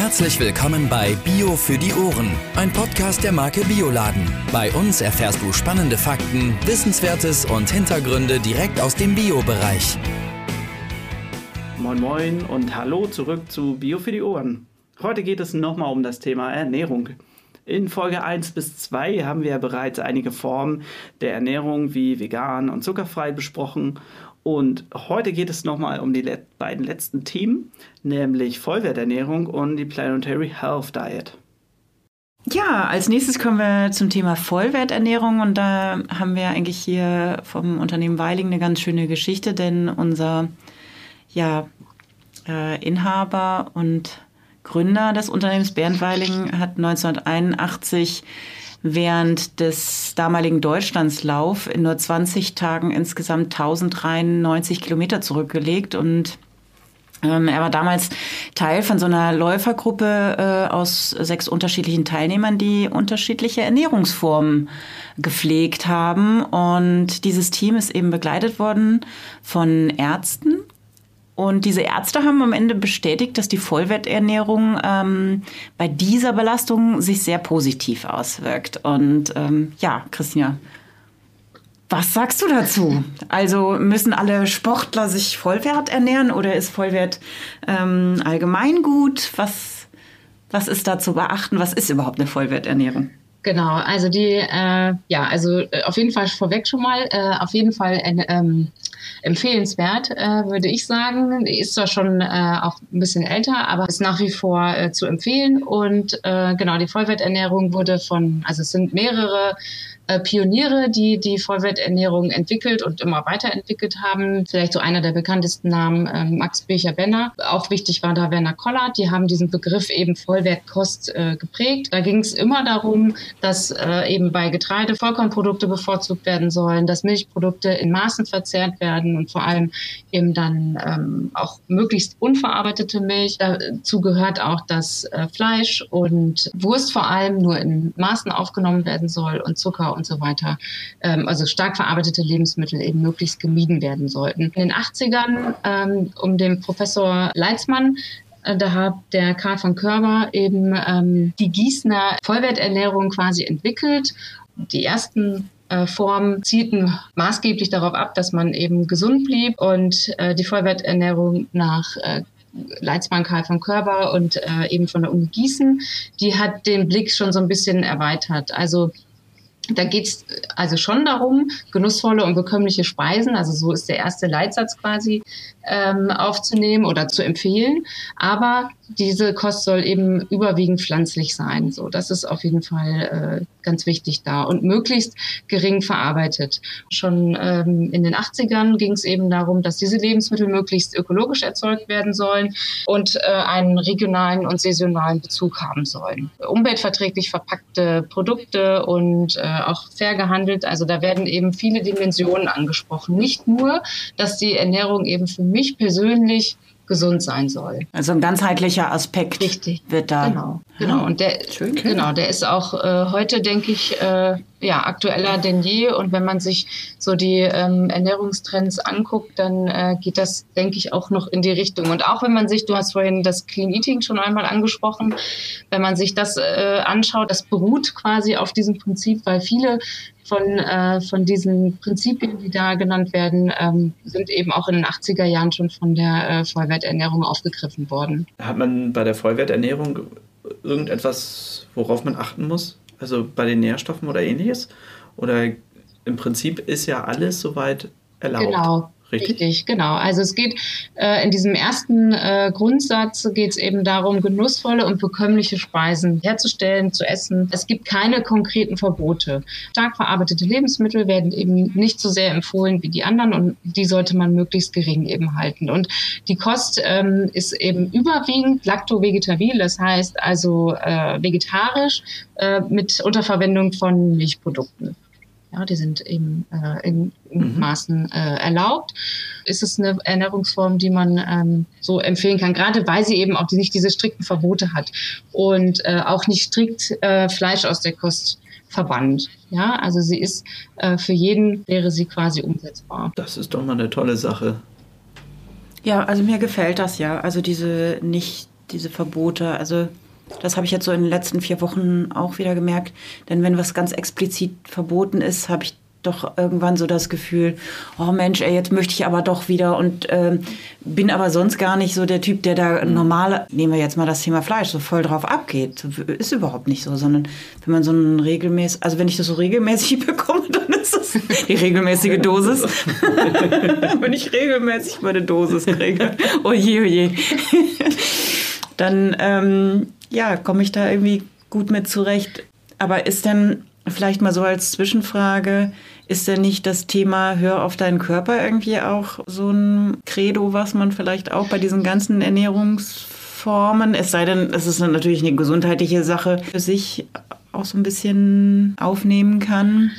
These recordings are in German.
Herzlich willkommen bei Bio für die Ohren, ein Podcast der Marke Bioladen. Bei uns erfährst du spannende Fakten, Wissenswertes und Hintergründe direkt aus dem Bio-Bereich. Moin Moin und hallo zurück zu Bio für die Ohren. Heute geht es nochmal um das Thema Ernährung. In Folge 1 bis 2 haben wir bereits einige Formen der Ernährung wie vegan und zuckerfrei besprochen und heute geht es nochmal um die le beiden letzten Themen, nämlich Vollwerternährung und die Planetary Health Diet. Ja, als nächstes kommen wir zum Thema Vollwerternährung und da haben wir eigentlich hier vom Unternehmen Weiling eine ganz schöne Geschichte, denn unser ja, äh, Inhaber und Gründer des Unternehmens Bernd Weiling hat 1981 während des damaligen Deutschlandslauf in nur 20 Tagen insgesamt 1093 Kilometer zurückgelegt und ähm, er war damals Teil von so einer Läufergruppe äh, aus sechs unterschiedlichen Teilnehmern, die unterschiedliche Ernährungsformen gepflegt haben. Und dieses Team ist eben begleitet worden von Ärzten, und diese Ärzte haben am Ende bestätigt, dass die Vollwerternährung ähm, bei dieser Belastung sich sehr positiv auswirkt. Und ähm, ja, Christina, was sagst du dazu? Also müssen alle Sportler sich Vollwert ernähren oder ist Vollwert ähm, allgemein gut? Was, was ist da zu beachten? Was ist überhaupt eine Vollwerternährung? Genau, also die, äh, ja, also äh, auf jeden Fall vorweg schon mal, äh, auf jeden Fall äh, ähm, empfehlenswert, äh, würde ich sagen. Ist zwar schon äh, auch ein bisschen älter, aber ist nach wie vor äh, zu empfehlen. Und äh, genau, die Vollwerternährung wurde von, also es sind mehrere äh, Pioniere, die die Vollwerternährung entwickelt und immer weiterentwickelt haben. Vielleicht so einer der bekanntesten Namen, äh, Max Becher-Benner. Auch wichtig war da Werner Kollert. Die haben diesen Begriff eben Vollwertkost äh, geprägt. Da ging es immer darum, dass äh, eben bei Getreide Vollkornprodukte bevorzugt werden sollen, dass Milchprodukte in Maßen verzehrt werden und vor allem eben dann ähm, auch möglichst unverarbeitete Milch. Dazu gehört auch, dass äh, Fleisch und Wurst vor allem nur in Maßen aufgenommen werden soll und Zucker und so weiter, ähm, also stark verarbeitete Lebensmittel eben möglichst gemieden werden sollten. In den 80ern ähm, um den Professor Leitzmann äh, da hat der Karl von Körber eben ähm, die Gießener Vollwerternährung quasi entwickelt. Die ersten äh, Formen zielten maßgeblich darauf ab, dass man eben gesund blieb und äh, die Vollwerternährung nach äh, Leitzmann Karl von Körber und äh, eben von der Uni Gießen, die hat den Blick schon so ein bisschen erweitert. Also da geht es also schon darum, genussvolle und bekömmliche Speisen, also so ist der erste Leitsatz quasi, ähm, aufzunehmen oder zu empfehlen. Aber diese Kost soll eben überwiegend pflanzlich sein. So, das ist auf jeden Fall äh, ganz wichtig da und möglichst gering verarbeitet. Schon ähm, in den 80ern ging es eben darum, dass diese Lebensmittel möglichst ökologisch erzeugt werden sollen und äh, einen regionalen und saisonalen Bezug haben sollen. Umweltverträglich verpackte Produkte und äh, auch fair gehandelt. Also da werden eben viele Dimensionen angesprochen. Nicht nur, dass die Ernährung eben für mich persönlich gesund sein soll. Also ein ganzheitlicher Aspekt Richtig. wird da. Genau, genau. Und der, Schön. genau, der ist auch äh, heute, denke ich, äh, ja, aktueller denn je. Und wenn man sich so die ähm, Ernährungstrends anguckt, dann äh, geht das, denke ich, auch noch in die Richtung. Und auch wenn man sich, du hast vorhin das Clean Eating schon einmal angesprochen, wenn man sich das äh, anschaut, das beruht quasi auf diesem Prinzip, weil viele von, äh, von diesen Prinzipien, die da genannt werden, ähm, sind eben auch in den 80er Jahren schon von der äh, Vollwerternährung aufgegriffen worden. Hat man bei der Vollwerternährung irgendetwas, worauf man achten muss? Also bei den Nährstoffen oder ähnliches? Oder im Prinzip ist ja alles soweit erlaubt? Genau. Richtig? Richtig, genau. Also es geht äh, in diesem ersten äh, Grundsatz geht es eben darum, genussvolle und bekömmliche Speisen herzustellen, zu essen. Es gibt keine konkreten Verbote. Stark verarbeitete Lebensmittel werden eben nicht so sehr empfohlen wie die anderen und die sollte man möglichst gering eben halten. Und die Kost ähm, ist eben überwiegend lacto-vegetabil, das heißt also äh, vegetarisch äh, mit Unterverwendung von Milchprodukten. Ja, die sind eben äh, in, in mhm. Maßen äh, erlaubt. Ist es eine Ernährungsform, die man ähm, so empfehlen kann, gerade weil sie eben auch nicht diese strikten Verbote hat und äh, auch nicht strikt äh, Fleisch aus der Kost verbannt. Ja, also sie ist äh, für jeden wäre sie quasi umsetzbar. Das ist doch mal eine tolle Sache. Ja, also mir gefällt das ja. Also diese nicht diese Verbote. Also das habe ich jetzt so in den letzten vier Wochen auch wieder gemerkt. Denn wenn was ganz explizit verboten ist, habe ich doch irgendwann so das Gefühl, oh Mensch, ey, jetzt möchte ich aber doch wieder und ähm, bin aber sonst gar nicht so der Typ, der da normale, nehmen wir jetzt mal das Thema Fleisch, so voll drauf abgeht. Ist überhaupt nicht so, sondern wenn man so ein regelmäßig, also wenn ich das so regelmäßig bekomme, dann ist das die regelmäßige Dosis. wenn ich regelmäßig meine Dosis kriege, oh je, oh je, dann ähm, ja, komme ich da irgendwie gut mit zurecht. Aber ist denn vielleicht mal so als Zwischenfrage, ist denn nicht das Thema Hör auf deinen Körper irgendwie auch so ein Credo, was man vielleicht auch bei diesen ganzen Ernährungsformen, es sei denn, es ist natürlich eine gesundheitliche Sache, für sich auch so ein bisschen aufnehmen kann?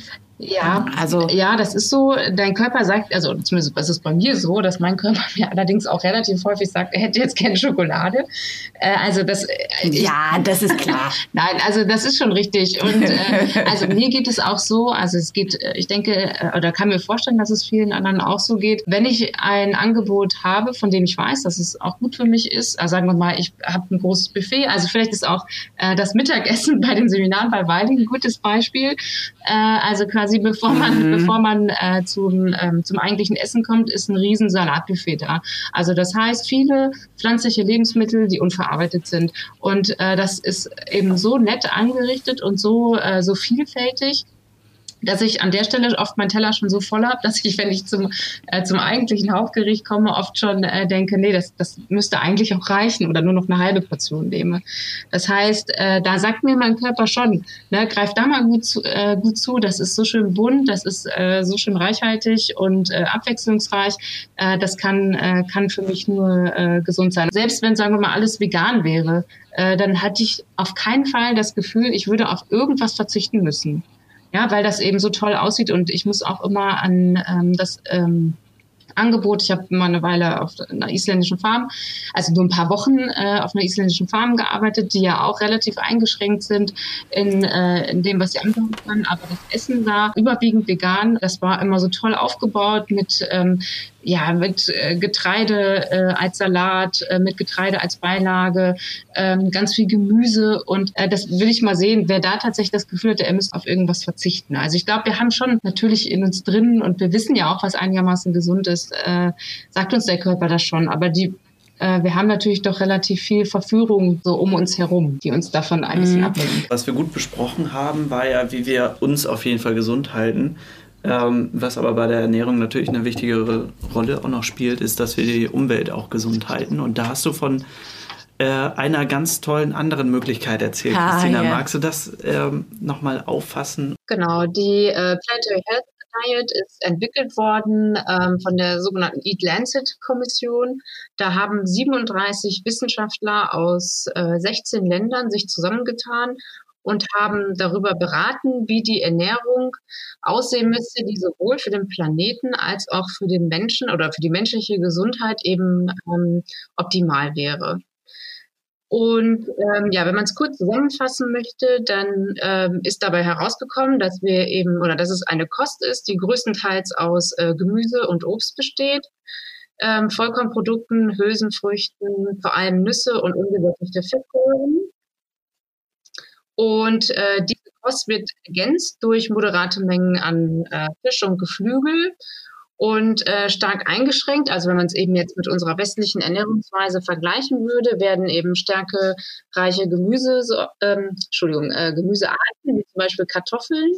Ja, also ja, das ist so. Dein Körper sagt, also zumindest ist es bei mir so, dass mein Körper mir allerdings auch relativ häufig sagt, er hätte jetzt keine Schokolade. Äh, also das. Äh, ich, ja, das ist klar. Nein, also das ist schon richtig. Und äh, also mir geht es auch so. Also es geht, äh, ich denke, äh, oder kann mir vorstellen, dass es vielen anderen auch so geht. Wenn ich ein Angebot habe, von dem ich weiß, dass es auch gut für mich ist, also sagen wir mal, ich habe ein großes Buffet. Also vielleicht ist auch äh, das Mittagessen bei den Seminaren bei Weiling ein gutes Beispiel. Äh, also quasi quasi bevor man, mhm. bevor man äh, zum, ähm, zum eigentlichen Essen kommt, ist ein riesen Salatbuffet da. Also das heißt, viele pflanzliche Lebensmittel, die unverarbeitet sind. Und äh, das ist eben so nett angerichtet und so, äh, so vielfältig dass ich an der Stelle oft meinen Teller schon so voll habe, dass ich, wenn ich zum, äh, zum eigentlichen Hauptgericht komme, oft schon äh, denke, nee, das, das müsste eigentlich auch reichen oder nur noch eine halbe Portion nehme. Das heißt, äh, da sagt mir mein Körper schon, ne, greif da mal gut zu, äh, gut zu, das ist so schön bunt, das ist äh, so schön reichhaltig und äh, abwechslungsreich, äh, das kann, äh, kann für mich nur äh, gesund sein. Selbst wenn, sagen wir mal, alles vegan wäre, äh, dann hatte ich auf keinen Fall das Gefühl, ich würde auf irgendwas verzichten müssen. Ja, weil das eben so toll aussieht und ich muss auch immer an ähm, das ähm, Angebot. Ich habe mal eine Weile auf einer isländischen Farm, also nur ein paar Wochen äh, auf einer isländischen Farm gearbeitet, die ja auch relativ eingeschränkt sind in, äh, in dem, was sie anbieten können. Aber das Essen war überwiegend vegan. Das war immer so toll aufgebaut mit ähm, ja, mit äh, Getreide äh, als Salat, äh, mit Getreide als Beilage, ähm, ganz viel Gemüse und äh, das will ich mal sehen, wer da tatsächlich das Gefühl hat, er müsste auf irgendwas verzichten. Also ich glaube, wir haben schon natürlich in uns drin und wir wissen ja auch, was einigermaßen gesund ist, äh, sagt uns der Körper das schon, aber die wir haben natürlich doch relativ viel Verführung so um uns herum, die uns davon ein bisschen mhm. ablenken. Was wir gut besprochen haben, war ja, wie wir uns auf jeden Fall gesund halten. Ähm, was aber bei der Ernährung natürlich eine wichtigere Rolle auch noch spielt, ist, dass wir die Umwelt auch gesund halten. Und da hast du von äh, einer ganz tollen anderen Möglichkeit erzählt. Ah, Christina, ja. magst du das ähm, nochmal auffassen? Genau, die äh, Planetary Health Diet ist entwickelt worden ähm, von der sogenannten Eat Lancet Kommission. Da haben 37 Wissenschaftler aus äh, 16 Ländern sich zusammengetan und haben darüber beraten, wie die Ernährung aussehen müsste, die sowohl für den Planeten als auch für den Menschen oder für die menschliche Gesundheit eben ähm, optimal wäre. Und ähm, ja, wenn man es kurz zusammenfassen möchte, dann ähm, ist dabei herausgekommen, dass wir eben oder dass es eine Kost ist, die größtenteils aus äh, Gemüse und Obst besteht, ähm, Vollkornprodukten, Hülsenfrüchten, vor allem Nüsse und ungesättigte Fettsäuren. Und äh, diese Kost wird ergänzt durch moderate Mengen an äh, Fisch und Geflügel und äh, stark eingeschränkt. Also wenn man es eben jetzt mit unserer westlichen Ernährungsweise vergleichen würde, werden eben stärkereiche Gemüse, so, ähm, Entschuldigung, äh, Gemüsearten wie zum Beispiel Kartoffeln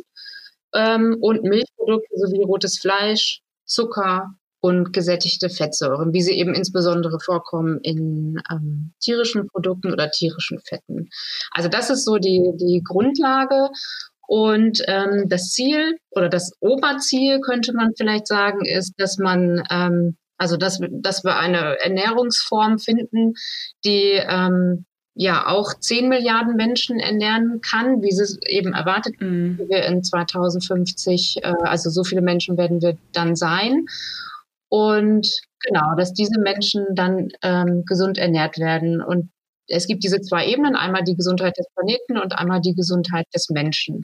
ähm, und Milchprodukte sowie rotes Fleisch, Zucker, und gesättigte Fettsäuren, wie sie eben insbesondere vorkommen in ähm, tierischen Produkten oder tierischen Fetten. Also das ist so die, die Grundlage. Und ähm, das Ziel oder das Oberziel könnte man vielleicht sagen, ist, dass man ähm, also dass, dass wir eine Ernährungsform finden, die ähm, ja auch 10 Milliarden Menschen ernähren kann, wie sie es eben erwartet, mhm. wir in 2050, äh, also so viele Menschen werden wir dann sein. Und genau, dass diese Menschen dann ähm, gesund ernährt werden. Und es gibt diese zwei Ebenen, einmal die Gesundheit des Planeten und einmal die Gesundheit des Menschen.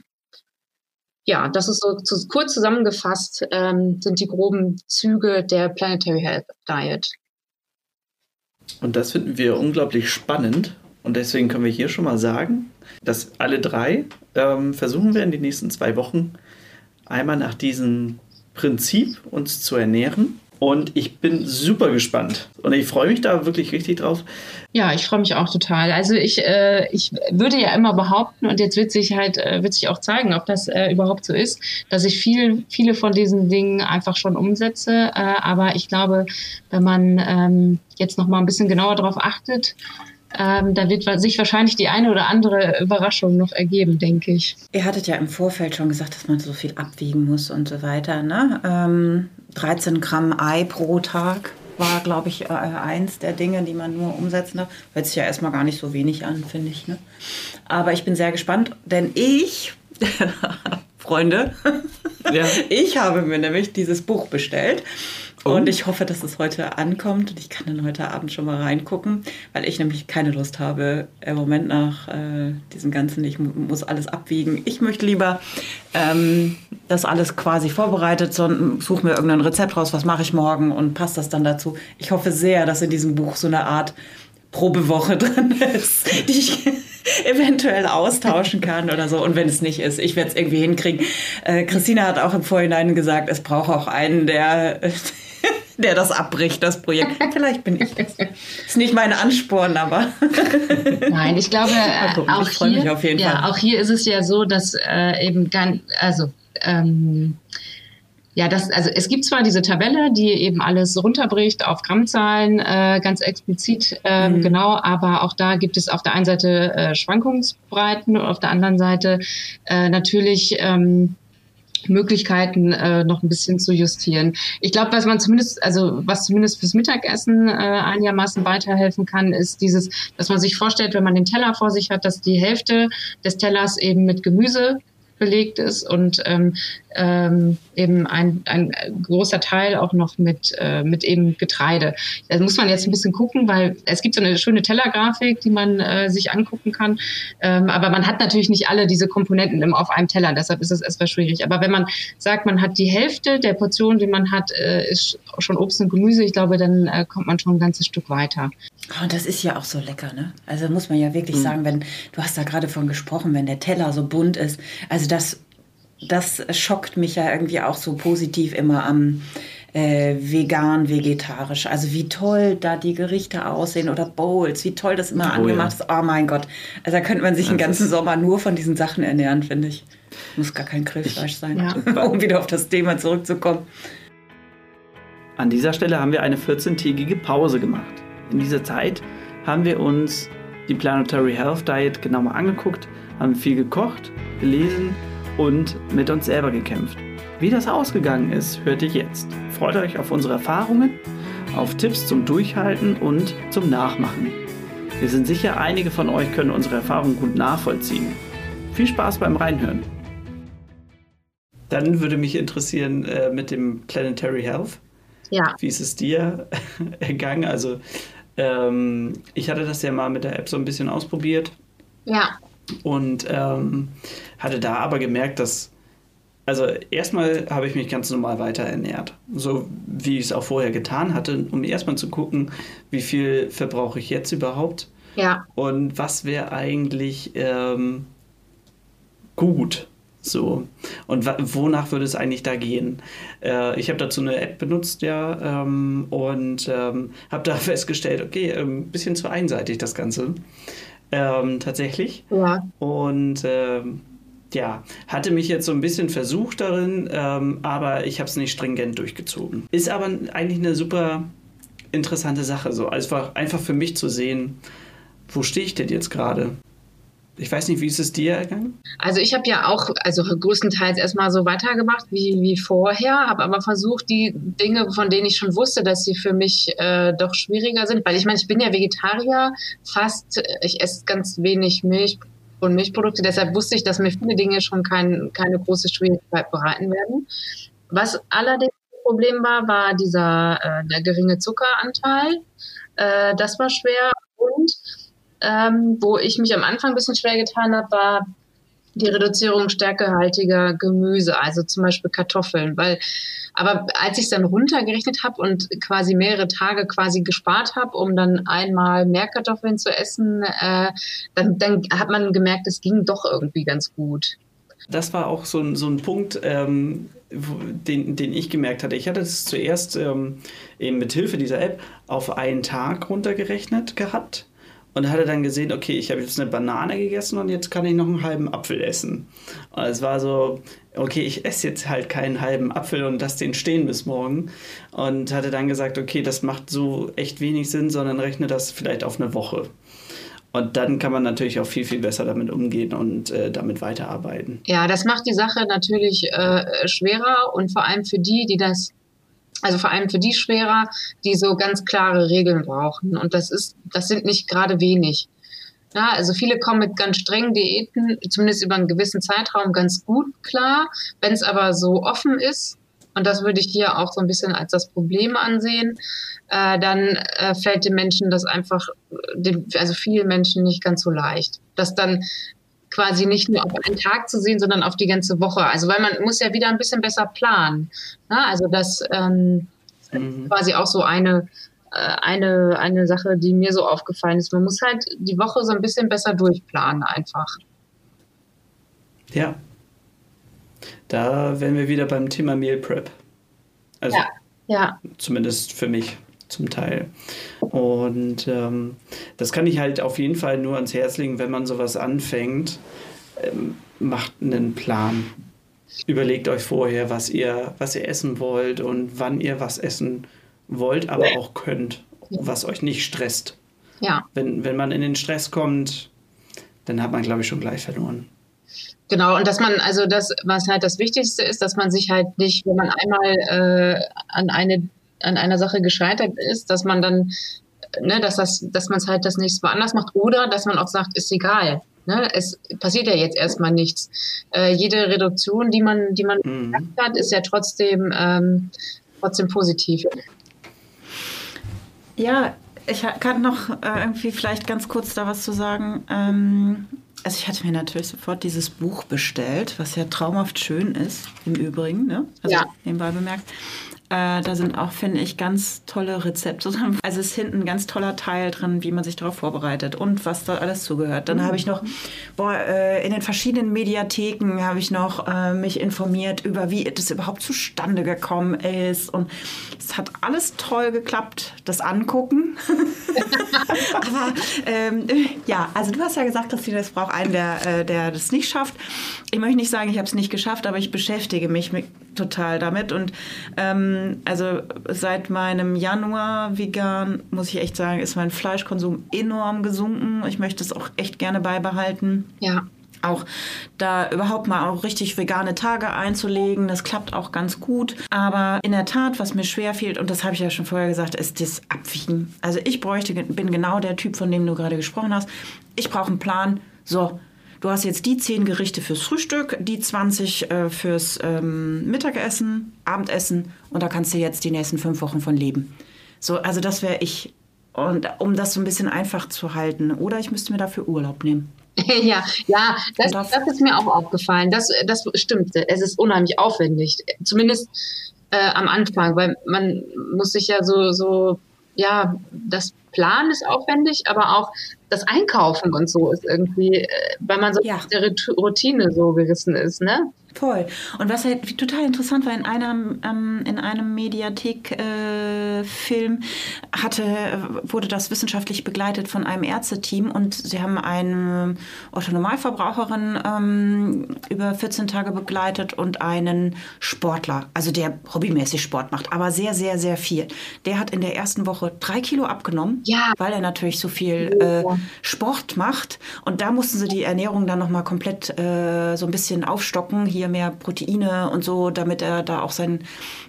Ja, das ist so zu, kurz zusammengefasst, ähm, sind die groben Züge der Planetary Health Diet. Und das finden wir unglaublich spannend. Und deswegen können wir hier schon mal sagen, dass alle drei ähm, versuchen werden, die nächsten zwei Wochen einmal nach diesem Prinzip uns zu ernähren. Und ich bin super gespannt. Und ich freue mich da wirklich richtig drauf. Ja, ich freue mich auch total. Also ich, äh, ich würde ja immer behaupten, und jetzt wird sich halt, äh, wird sich auch zeigen, ob das äh, überhaupt so ist, dass ich viel, viele von diesen Dingen einfach schon umsetze. Äh, aber ich glaube, wenn man ähm, jetzt noch mal ein bisschen genauer darauf achtet, ähm, da wird sich wahrscheinlich die eine oder andere Überraschung noch ergeben, denke ich. Ihr hattet ja im Vorfeld schon gesagt, dass man so viel abwiegen muss und so weiter. Ne? Ähm, 13 Gramm Ei pro Tag war, glaube ich, äh, eins der Dinge, die man nur umsetzen darf. Hört sich ja erstmal gar nicht so wenig an, finde ich. Ne? Aber ich bin sehr gespannt, denn ich, Freunde, ja. ich habe mir nämlich dieses Buch bestellt. Oh. Und ich hoffe, dass es heute ankommt und ich kann dann heute Abend schon mal reingucken, weil ich nämlich keine Lust habe, im Moment nach äh, diesem Ganzen, ich muss alles abwiegen. Ich möchte lieber ähm, das alles quasi vorbereitet, sondern suche mir irgendein Rezept raus, was mache ich morgen und passt das dann dazu. Ich hoffe sehr, dass in diesem Buch so eine Art Probewoche drin ist, die ich eventuell austauschen kann oder so. Und wenn es nicht ist, ich werde es irgendwie hinkriegen. Äh, Christina hat auch im Vorhinein gesagt, es braucht auch einen, der der das abbricht, das Projekt. Vielleicht bin ich das. Ist nicht mein Ansporn, aber. Nein, ich glaube, auch, ich hier, ja, Fall. auch hier ist es ja so, dass äh, eben ganz, also ähm, ja, das, also es gibt zwar diese Tabelle, die eben alles runterbricht auf Grammzahlen, äh, ganz explizit, äh, mhm. genau, aber auch da gibt es auf der einen Seite äh, Schwankungsbreiten und auf der anderen Seite äh, natürlich ähm, Möglichkeiten äh, noch ein bisschen zu justieren. Ich glaube, was man zumindest, also was zumindest fürs Mittagessen äh, einigermaßen weiterhelfen kann, ist dieses, dass man sich vorstellt, wenn man den Teller vor sich hat, dass die Hälfte des Tellers eben mit Gemüse belegt ist und ähm, ähm, eben ein, ein großer Teil auch noch mit, äh, mit eben Getreide. Da muss man jetzt ein bisschen gucken, weil es gibt so eine schöne Tellergrafik, die man äh, sich angucken kann. Ähm, aber man hat natürlich nicht alle diese Komponenten im, auf einem Teller, deshalb ist es erstmal schwierig. Aber wenn man sagt, man hat die Hälfte der Portion, die man hat, äh, ist schon Obst und Gemüse, ich glaube, dann äh, kommt man schon ein ganzes Stück weiter. Oh, und das ist ja auch so lecker, ne? Also muss man ja wirklich mhm. sagen, wenn, du hast da gerade von gesprochen, wenn der Teller so bunt ist. Also das, das schockt mich ja irgendwie auch so positiv immer am äh, vegan, vegetarisch. Also wie toll da die Gerichte aussehen oder Bowls, wie toll das immer oh, angemacht ja. ist. Oh mein Gott. Also da könnte man sich das den ganzen Sommer nur von diesen Sachen ernähren, finde ich. Muss gar kein Grillfleisch sein, ja. um wieder auf das Thema zurückzukommen. An dieser Stelle haben wir eine 14-tägige Pause gemacht. In dieser Zeit haben wir uns die Planetary Health Diet genau mal angeguckt, haben viel gekocht, gelesen und mit uns selber gekämpft. Wie das ausgegangen ist, hört ihr jetzt. Freut euch auf unsere Erfahrungen, auf Tipps zum Durchhalten und zum Nachmachen. Wir sind sicher, einige von euch können unsere Erfahrungen gut nachvollziehen. Viel Spaß beim Reinhören. Dann würde mich interessieren äh, mit dem Planetary Health. Ja. Wie ist es dir ergangen? Also ähm, ich hatte das ja mal mit der App so ein bisschen ausprobiert. Ja. Und ähm, hatte da aber gemerkt, dass, also erstmal habe ich mich ganz normal weiter ernährt. So wie ich es auch vorher getan hatte, um erstmal zu gucken, wie viel verbrauche ich jetzt überhaupt. Ja. Und was wäre eigentlich ähm, gut. So. Und wonach würde es eigentlich da gehen? Äh, ich habe dazu eine App benutzt, ja, ähm, und ähm, habe da festgestellt, okay, ein ähm, bisschen zu einseitig das Ganze. Ähm, tatsächlich. Ja. Und ähm, ja, hatte mich jetzt so ein bisschen versucht darin, aber ich habe es nicht stringent durchgezogen. Ist aber eigentlich eine super interessante Sache, so einfach, einfach für mich zu sehen, wo stehe ich denn jetzt gerade? Ich weiß nicht, wie ist es dir ergangen? Also ich habe ja auch, also größtenteils erstmal so weitergemacht wie, wie vorher, habe aber versucht, die Dinge, von denen ich schon wusste, dass sie für mich äh, doch schwieriger sind, weil ich meine, ich bin ja Vegetarier, fast, ich esse ganz wenig Milch und Milchprodukte, deshalb wusste ich, dass mir viele Dinge schon kein, keine große Schwierigkeit bereiten werden. Was allerdings ein Problem war, war dieser äh, der geringe Zuckeranteil. Äh, das war schwer und ähm, wo ich mich am Anfang ein bisschen schwer getan habe, war die Reduzierung stärkehaltiger Gemüse, also zum Beispiel Kartoffeln, weil aber als ich es dann runtergerechnet habe und quasi mehrere Tage quasi gespart habe, um dann einmal mehr Kartoffeln zu essen, äh, dann, dann hat man gemerkt, es ging doch irgendwie ganz gut. Das war auch so ein, so ein Punkt, ähm, den, den ich gemerkt hatte. Ich hatte es zuerst ähm, eben mit Hilfe dieser App auf einen Tag runtergerechnet gehabt und hatte dann gesehen, okay, ich habe jetzt eine Banane gegessen und jetzt kann ich noch einen halben Apfel essen. Und es war so, okay, ich esse jetzt halt keinen halben Apfel und lasse den stehen bis morgen. Und hatte dann gesagt, okay, das macht so echt wenig Sinn, sondern rechne das vielleicht auf eine Woche. Und dann kann man natürlich auch viel, viel besser damit umgehen und äh, damit weiterarbeiten. Ja, das macht die Sache natürlich äh, schwerer und vor allem für die, die das also vor allem für die schwerer, die so ganz klare Regeln brauchen. Und das ist, das sind nicht gerade wenig. Ja, also viele kommen mit ganz strengen Diäten, zumindest über einen gewissen Zeitraum, ganz gut klar. Wenn es aber so offen ist, und das würde ich hier auch so ein bisschen als das Problem ansehen, äh, dann äh, fällt den Menschen das einfach, dem, also vielen Menschen nicht ganz so leicht. Das dann quasi nicht nur auf einen Tag zu sehen, sondern auf die ganze Woche. Also weil man muss ja wieder ein bisschen besser planen. Ja, also das ähm, mhm. quasi auch so eine äh, eine, eine Sache, die mir so aufgefallen ist. Man muss halt die Woche so ein bisschen besser durchplanen einfach. Ja. Da wären wir wieder beim Thema Meal Prep. Also ja. ja. zumindest für mich zum Teil. Und ähm, das kann ich halt auf jeden Fall nur ans Herz legen, wenn man sowas anfängt. Ähm, macht einen Plan. Überlegt euch vorher, was ihr, was ihr essen wollt und wann ihr was essen wollt aber auch könnt, was euch nicht stresst. Ja. Wenn, wenn man in den Stress kommt, dann hat man, glaube ich, schon gleich verloren. Genau, und dass man, also das, was halt das Wichtigste ist, dass man sich halt nicht, wenn man einmal äh, an eine an einer Sache gescheitert ist, dass man dann, ne, dass das, dass man es halt das nächste Mal anders macht oder dass man auch sagt, ist egal. Ne? Es passiert ja jetzt erstmal nichts. Äh, jede Reduktion, die man, die man mhm. hat, ist ja trotzdem, ähm, trotzdem positiv. Ja, ich kann noch äh, irgendwie vielleicht ganz kurz da was zu sagen. Ähm, also ich hatte mir natürlich sofort dieses Buch bestellt, was ja traumhaft schön ist, im Übrigen, ne? Also ja. nebenbei bemerkt. Äh, da sind auch, finde ich, ganz tolle Rezepte. Also ist hinten ein ganz toller Teil drin, wie man sich darauf vorbereitet und was da alles zugehört. Dann mhm. habe ich noch, boah, äh, in den verschiedenen Mediatheken habe ich noch äh, mich informiert über, wie das überhaupt zustande gekommen ist. Und es hat alles toll geklappt, das Angucken. Aber ähm, ja, also du hast ja gesagt, Christine, es braucht einen, der, äh, der das nicht schafft. Ich möchte nicht sagen, ich habe es nicht geschafft, aber ich beschäftige mich mit, total damit. Und ähm, also seit meinem Januar vegan, muss ich echt sagen, ist mein Fleischkonsum enorm gesunken. Ich möchte es auch echt gerne beibehalten. Ja auch da überhaupt mal auch richtig vegane Tage einzulegen. Das klappt auch ganz gut. Aber in der Tat, was mir schwer fehlt, und das habe ich ja schon vorher gesagt, ist das Abwiegen. Also ich bräuchte, bin genau der Typ, von dem du gerade gesprochen hast. Ich brauche einen Plan. So, du hast jetzt die 10 Gerichte fürs Frühstück, die 20 äh, fürs ähm, Mittagessen, Abendessen und da kannst du jetzt die nächsten fünf Wochen von leben. So, also das wäre ich. Und um das so ein bisschen einfach zu halten. Oder ich müsste mir dafür Urlaub nehmen. ja, ja, das, das, ist mir auch aufgefallen. Das, das stimmt. Es ist unheimlich aufwendig. Zumindest äh, am Anfang, weil man muss sich ja so, so, ja, das Plan ist aufwendig, aber auch das Einkaufen und so ist irgendwie, äh, weil man so ja. der Routine so gerissen ist, ne? Voll. Und was halt total interessant war, in einem, ähm, in einem Mediathek-Film äh, hatte, wurde das wissenschaftlich begleitet von einem Ärzteteam und sie haben eine Otto-Normalverbraucherin ähm, über 14 Tage begleitet und einen Sportler, also der hobbymäßig Sport macht, aber sehr, sehr, sehr viel. Der hat in der ersten Woche drei Kilo abgenommen, ja. weil er natürlich so viel äh, Sport macht. Und da mussten sie die Ernährung dann nochmal komplett äh, so ein bisschen aufstocken. Hier hier mehr Proteine und so, damit er da auch sein,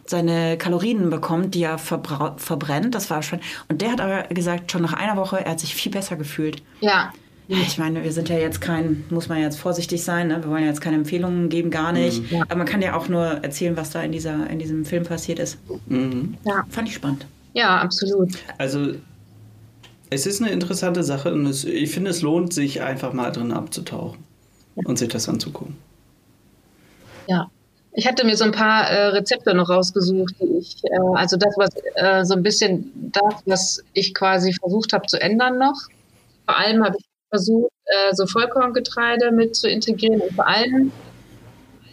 seine Kalorien bekommt, die er verbrennt. Das war schon. Und der hat aber gesagt, schon nach einer Woche, er hat sich viel besser gefühlt. Ja. Ich meine, wir sind ja jetzt kein, muss man jetzt vorsichtig sein, ne? wir wollen ja jetzt keine Empfehlungen geben, gar nicht. Mhm. Aber man kann ja auch nur erzählen, was da in, dieser, in diesem Film passiert ist. Mhm. Ja. Fand ich spannend. Ja, absolut. Also es ist eine interessante Sache und es, ich finde, es lohnt sich einfach mal drin abzutauchen. und sich das anzugucken. Ja. Ich hatte mir so ein paar äh, Rezepte noch rausgesucht, die ich, äh, also das, was äh, so ein bisschen das, was ich quasi versucht habe zu ändern noch. Vor allem habe ich versucht, äh, so Vollkorngetreide mit zu integrieren und vor allem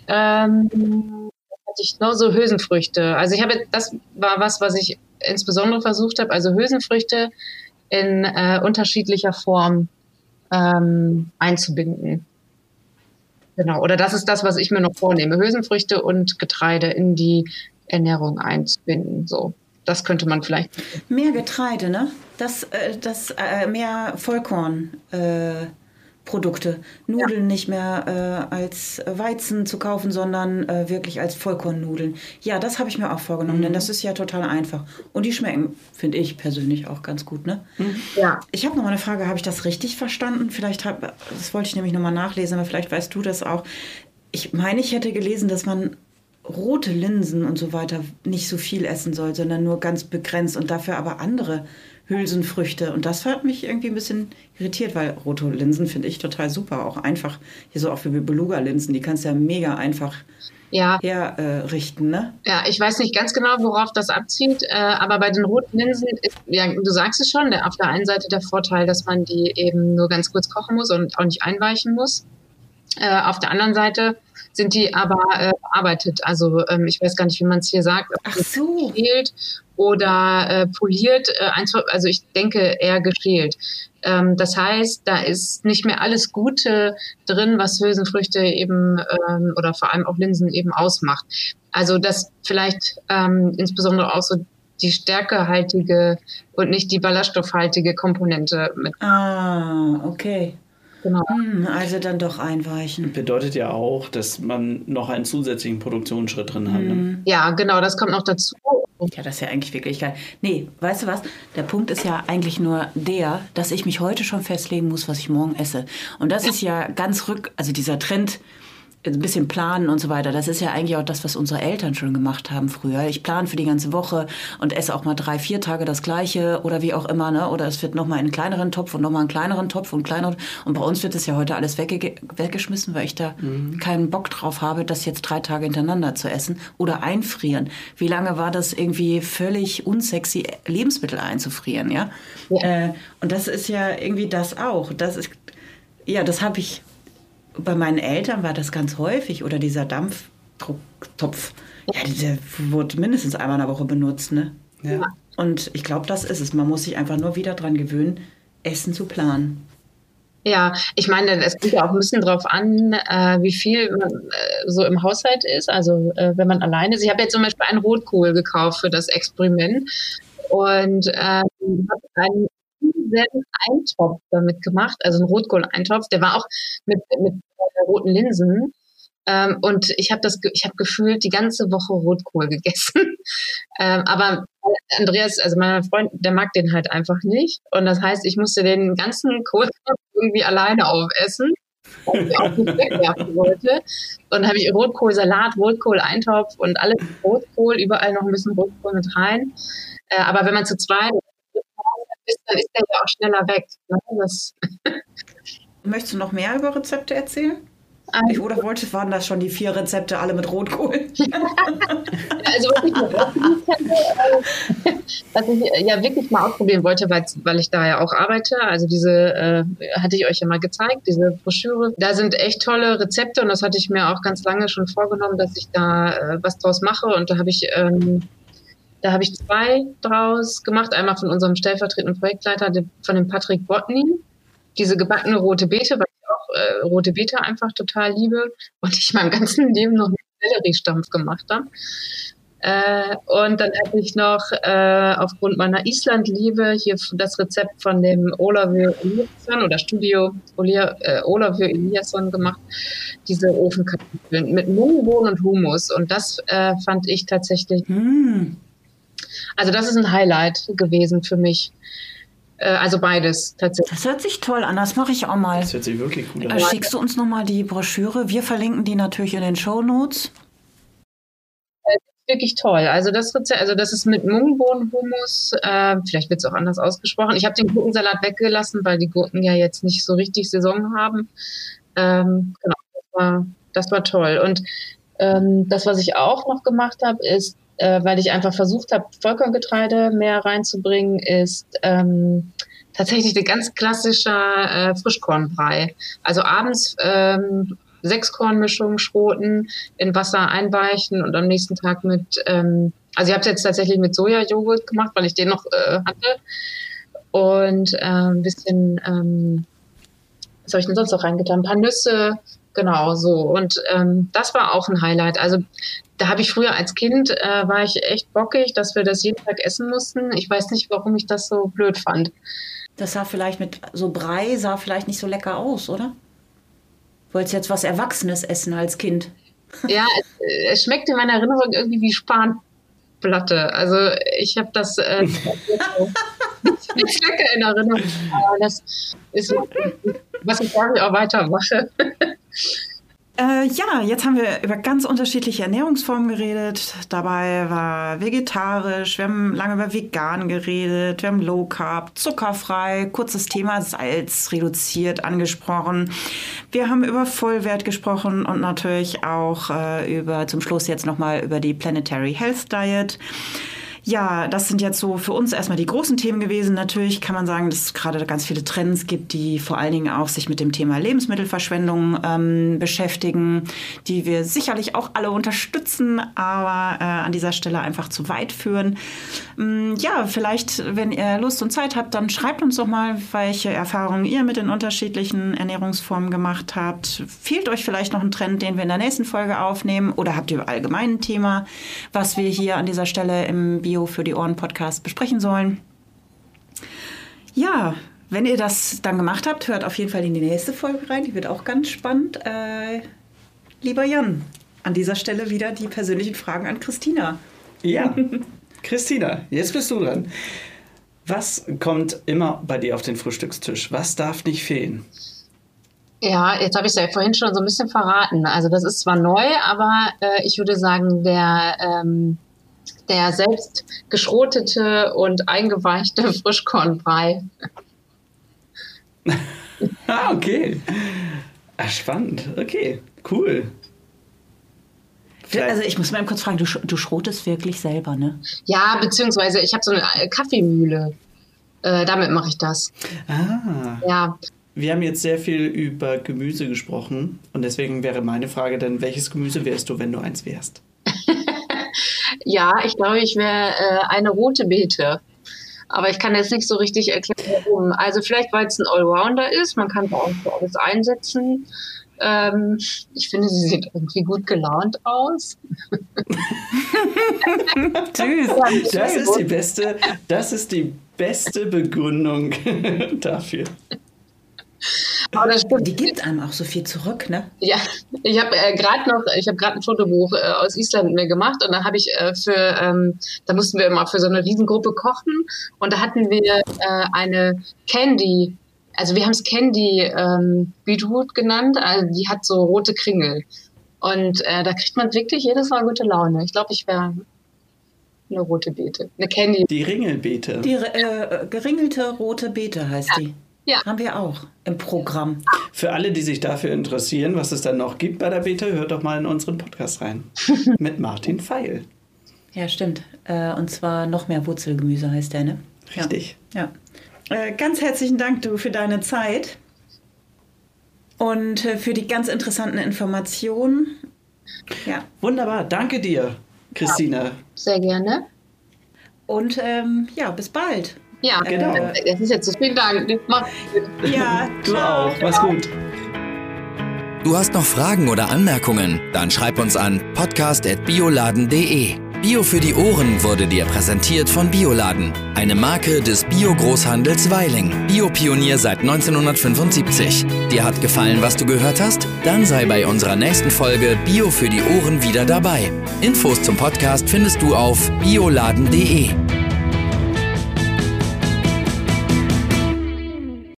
ähm, hatte ich noch so Hülsenfrüchte. Also ich habe, das war was, was ich insbesondere versucht habe, also Hülsenfrüchte in äh, unterschiedlicher Form ähm, einzubinden. Genau, oder das ist das, was ich mir noch vornehme, Hülsenfrüchte und Getreide in die Ernährung einzubinden. So, das könnte man vielleicht. Mehr Getreide, ne? Das, äh, das äh, mehr Vollkorn. Äh Produkte. Nudeln ja. nicht mehr äh, als Weizen zu kaufen, sondern äh, wirklich als Vollkornnudeln. Ja, das habe ich mir auch vorgenommen, mhm. denn das ist ja total einfach. Und die schmecken, finde ich persönlich auch ganz gut. Ne? Mhm. Ja. Ich habe noch mal eine Frage, habe ich das richtig verstanden? Vielleicht habe, das wollte ich nämlich noch mal nachlesen, aber vielleicht weißt du das auch. Ich meine, ich hätte gelesen, dass man rote Linsen und so weiter nicht so viel essen soll, sondern nur ganz begrenzt und dafür aber andere Hülsenfrüchte. Und das hat mich irgendwie ein bisschen irritiert, weil rote Linsen finde ich total super. Auch einfach, hier so auch wie Beluga-Linsen, die kannst du ja mega einfach ja. herrichten, äh, ne? Ja, ich weiß nicht ganz genau, worauf das abzieht, äh, aber bei den roten Linsen ist, ja, du sagst es schon, der, auf der einen Seite der Vorteil, dass man die eben nur ganz kurz kochen muss und auch nicht einweichen muss. Äh, auf der anderen Seite sind die aber äh, bearbeitet. Also ähm, ich weiß gar nicht, wie man es hier sagt. Ach so. Oder äh, poliert. Äh, also ich denke eher geschält. Ähm, das heißt, da ist nicht mehr alles Gute drin, was Hülsenfrüchte eben ähm, oder vor allem auch Linsen eben ausmacht. Also das vielleicht ähm, insbesondere auch so die stärkehaltige und nicht die ballaststoffhaltige Komponente mit. Ah, okay. Genau. Hm, also dann doch einweichen. Bedeutet ja auch, dass man noch einen zusätzlichen Produktionsschritt drin hat. Ne? Hm. Ja, genau, das kommt noch dazu. Ja, das ist ja eigentlich wirklich geil. Nee, weißt du was? Der Punkt ist ja eigentlich nur der, dass ich mich heute schon festlegen muss, was ich morgen esse. Und das ist ja ganz rück, also dieser Trend, ein bisschen planen und so weiter. Das ist ja eigentlich auch das, was unsere Eltern schon gemacht haben früher. Ich plane für die ganze Woche und esse auch mal drei, vier Tage das Gleiche oder wie auch immer. Ne? Oder es wird nochmal in einen kleineren Topf und nochmal einen kleineren Topf und kleineren. Und bei uns wird es ja heute alles wegge weggeschmissen, weil ich da mhm. keinen Bock drauf habe, das jetzt drei Tage hintereinander zu essen oder einfrieren. Wie lange war das irgendwie völlig unsexy, Lebensmittel einzufrieren? Ja. ja. Äh, und das ist ja irgendwie das auch. Das ist ja, das habe ich bei meinen Eltern war das ganz häufig oder dieser Dampftopf. Ja, der wurde mindestens einmal in der Woche benutzt, ne? Ja. Und ich glaube, das ist es. Man muss sich einfach nur wieder dran gewöhnen, Essen zu planen. Ja, ich meine, es kommt ja auch ein bisschen drauf an, äh, wie viel man, äh, so im Haushalt ist. Also äh, wenn man alleine ist. Ich habe jetzt zum Beispiel einen Rotkohl gekauft für das Experiment und ähm, habe einen selben Eintopf damit gemacht, also einen Rotkohl-Eintopf. Der war auch mit, mit äh, roten Linsen. Ähm, und ich habe das, ich habe gefühlt die ganze Woche Rotkohl gegessen. ähm, aber Andreas, also mein Freund, der mag den halt einfach nicht. Und das heißt, ich musste den ganzen Kohl irgendwie alleine aufessen weil ich auch nicht wegwerfen wollte. Und habe ich Rotkohlsalat, Rotkohl-Eintopf und alles Rotkohl, überall noch ein bisschen Rotkohl mit rein. Äh, aber wenn man zu zweit ist, dann ist der ja auch schneller weg. Ne? Das Möchtest du noch mehr über Rezepte erzählen? Also, ich, oder wollte, waren das schon die vier Rezepte alle mit Rotkohl? also was ich, was ich ja wirklich mal ausprobieren wollte, weil, weil ich da ja auch arbeite, also diese äh, hatte ich euch ja mal gezeigt, diese Broschüre. Da sind echt tolle Rezepte und das hatte ich mir auch ganz lange schon vorgenommen, dass ich da äh, was draus mache und da habe ich ähm, da habe ich zwei draus gemacht. Einmal von unserem stellvertretenden Projektleiter, von dem Patrick Botny. Diese gebackene rote Beete, weil ich auch äh, rote Beete einfach total liebe und ich mein ganzen Leben noch mit Selleriestampf gemacht habe. Äh, und dann habe ich noch äh, aufgrund meiner Islandliebe hier das Rezept von dem Olavio Eliasson oder Studio Olia, äh, Eliasson gemacht, diese Ofenkartoffeln mit Mungbohnen und Humus. Und das äh, fand ich tatsächlich mm. Also das ist ein Highlight gewesen für mich. Äh, also beides tatsächlich. Das hört sich toll an, das mache ich auch mal. Das hört sich wirklich cool an. Äh, schickst du uns nochmal die Broschüre? Wir verlinken die natürlich in den Show Notes. Wirklich toll. Also das Rezept, also das ist mit Mungbohnenhumus. Äh, vielleicht wird es auch anders ausgesprochen. Ich habe den Gurkensalat weggelassen, weil die Gurken ja jetzt nicht so richtig Saison haben. Ähm, genau, das war, das war toll. Und ähm, das, was ich auch noch gemacht habe, ist, äh, weil ich einfach versucht habe, Vollkorngetreide mehr reinzubringen, ist ähm, tatsächlich ein ganz klassischer äh, Frischkornbrei. Also abends ähm, Sechskornmischung schroten, in Wasser einweichen und am nächsten Tag mit, ähm, also ich habe es jetzt tatsächlich mit Sojajoghurt gemacht, weil ich den noch äh, hatte. Und äh, ein bisschen, ähm, was habe ich denn sonst noch reingetan? Ein paar Nüsse, genau so. Und ähm, das war auch ein Highlight. Also da habe ich früher als Kind, äh, war ich echt bockig, dass wir das jeden Tag essen mussten. Ich weiß nicht, warum ich das so blöd fand. Das sah vielleicht mit so Brei, sah vielleicht nicht so lecker aus, oder? Wolltest jetzt was Erwachsenes essen als Kind? Ja, es, äh, es schmeckt in meiner Erinnerung irgendwie wie Spanplatte. Also ich habe das äh, nicht lecker in Erinnerung. Aber das ist, was ich glaube ich auch weitermache. Äh, ja, jetzt haben wir über ganz unterschiedliche Ernährungsformen geredet. Dabei war vegetarisch, wir haben lange über vegan geredet, wir haben Low Carb, zuckerfrei, kurzes Thema Salz reduziert angesprochen. Wir haben über Vollwert gesprochen und natürlich auch äh, über zum Schluss jetzt nochmal über die Planetary Health Diet. Ja, das sind jetzt so für uns erstmal die großen Themen gewesen. Natürlich kann man sagen, dass es gerade ganz viele Trends gibt, die vor allen Dingen auch sich mit dem Thema Lebensmittelverschwendung ähm, beschäftigen, die wir sicherlich auch alle unterstützen, aber äh, an dieser Stelle einfach zu weit führen. Ähm, ja, vielleicht, wenn ihr Lust und Zeit habt, dann schreibt uns doch mal, welche Erfahrungen ihr mit den unterschiedlichen Ernährungsformen gemacht habt. Fehlt euch vielleicht noch ein Trend, den wir in der nächsten Folge aufnehmen? Oder habt ihr allgemein ein Thema, was wir hier an dieser Stelle im Bio für die Ohren Podcast besprechen sollen. Ja, wenn ihr das dann gemacht habt, hört auf jeden Fall in die nächste Folge rein. Die wird auch ganz spannend. Äh, lieber Jan, an dieser Stelle wieder die persönlichen Fragen an Christina. Ja, Christina, jetzt bist du dran. Was kommt immer bei dir auf den Frühstückstisch? Was darf nicht fehlen? Ja, jetzt habe ich es ja vorhin schon so ein bisschen verraten. Also das ist zwar neu, aber äh, ich würde sagen, der ähm, der selbst geschrotete und eingeweichte Frischkornbrei. ah, okay. Ah, spannend. Okay, cool. Vielleicht. Also ich muss mal kurz fragen, du, du schrotest wirklich selber, ne? Ja, beziehungsweise ich habe so eine äh, Kaffeemühle. Äh, damit mache ich das. Ah. Ja. Wir haben jetzt sehr viel über Gemüse gesprochen und deswegen wäre meine Frage dann, welches Gemüse wärst du, wenn du eins wärst? Ja, ich glaube, ich wäre äh, eine rote Beete. Aber ich kann jetzt nicht so richtig erklären, warum. Also vielleicht, weil es ein Allrounder ist. Man kann auch für alles einsetzen. Ähm, ich finde, sie sieht irgendwie gut gelaunt aus. Tschüss. Das ist die beste, das ist die beste Begründung dafür. Aber das stimmt. Die gibt einem auch so viel zurück, ne? Ja, ich habe äh, gerade noch, ich habe gerade ein Fotobuch äh, aus Island mir gemacht und da habe ich äh, für, ähm, da mussten wir immer für so eine Riesengruppe kochen und da hatten wir äh, eine Candy, also wir haben es Candy ähm, Beetroot genannt, also die hat so rote Kringel und äh, da kriegt man wirklich jedes Mal gute Laune. Ich glaube, ich wäre eine rote Beete, eine Candy. Die Ringelbeete. Die äh, geringelte rote Beete heißt ja. die. Ja. Haben wir auch im Programm. Für alle, die sich dafür interessieren, was es dann noch gibt bei der Beta, hört doch mal in unseren Podcast rein. Mit Martin Feil. Ja, stimmt. Äh, und zwar noch mehr Wurzelgemüse heißt der, ne? Richtig. Ja. ja. Äh, ganz herzlichen Dank, du, für deine Zeit und äh, für die ganz interessanten Informationen. Ja. Wunderbar. Danke dir, Christina. Ja, sehr gerne. Und ähm, ja, bis bald. Ja, genau. Das ist jetzt so. Vielen Dank. Mach's gut. Ja, du auch. Mach's gut. Du hast noch Fragen oder Anmerkungen? Dann schreib uns an podcast.bioladen.de. Bio für die Ohren wurde dir präsentiert von Bioladen, eine Marke des Bio-Großhandels Weiling. Biopionier seit 1975. Dir hat gefallen, was du gehört hast? Dann sei bei unserer nächsten Folge Bio für die Ohren wieder dabei. Infos zum Podcast findest du auf bioladen.de.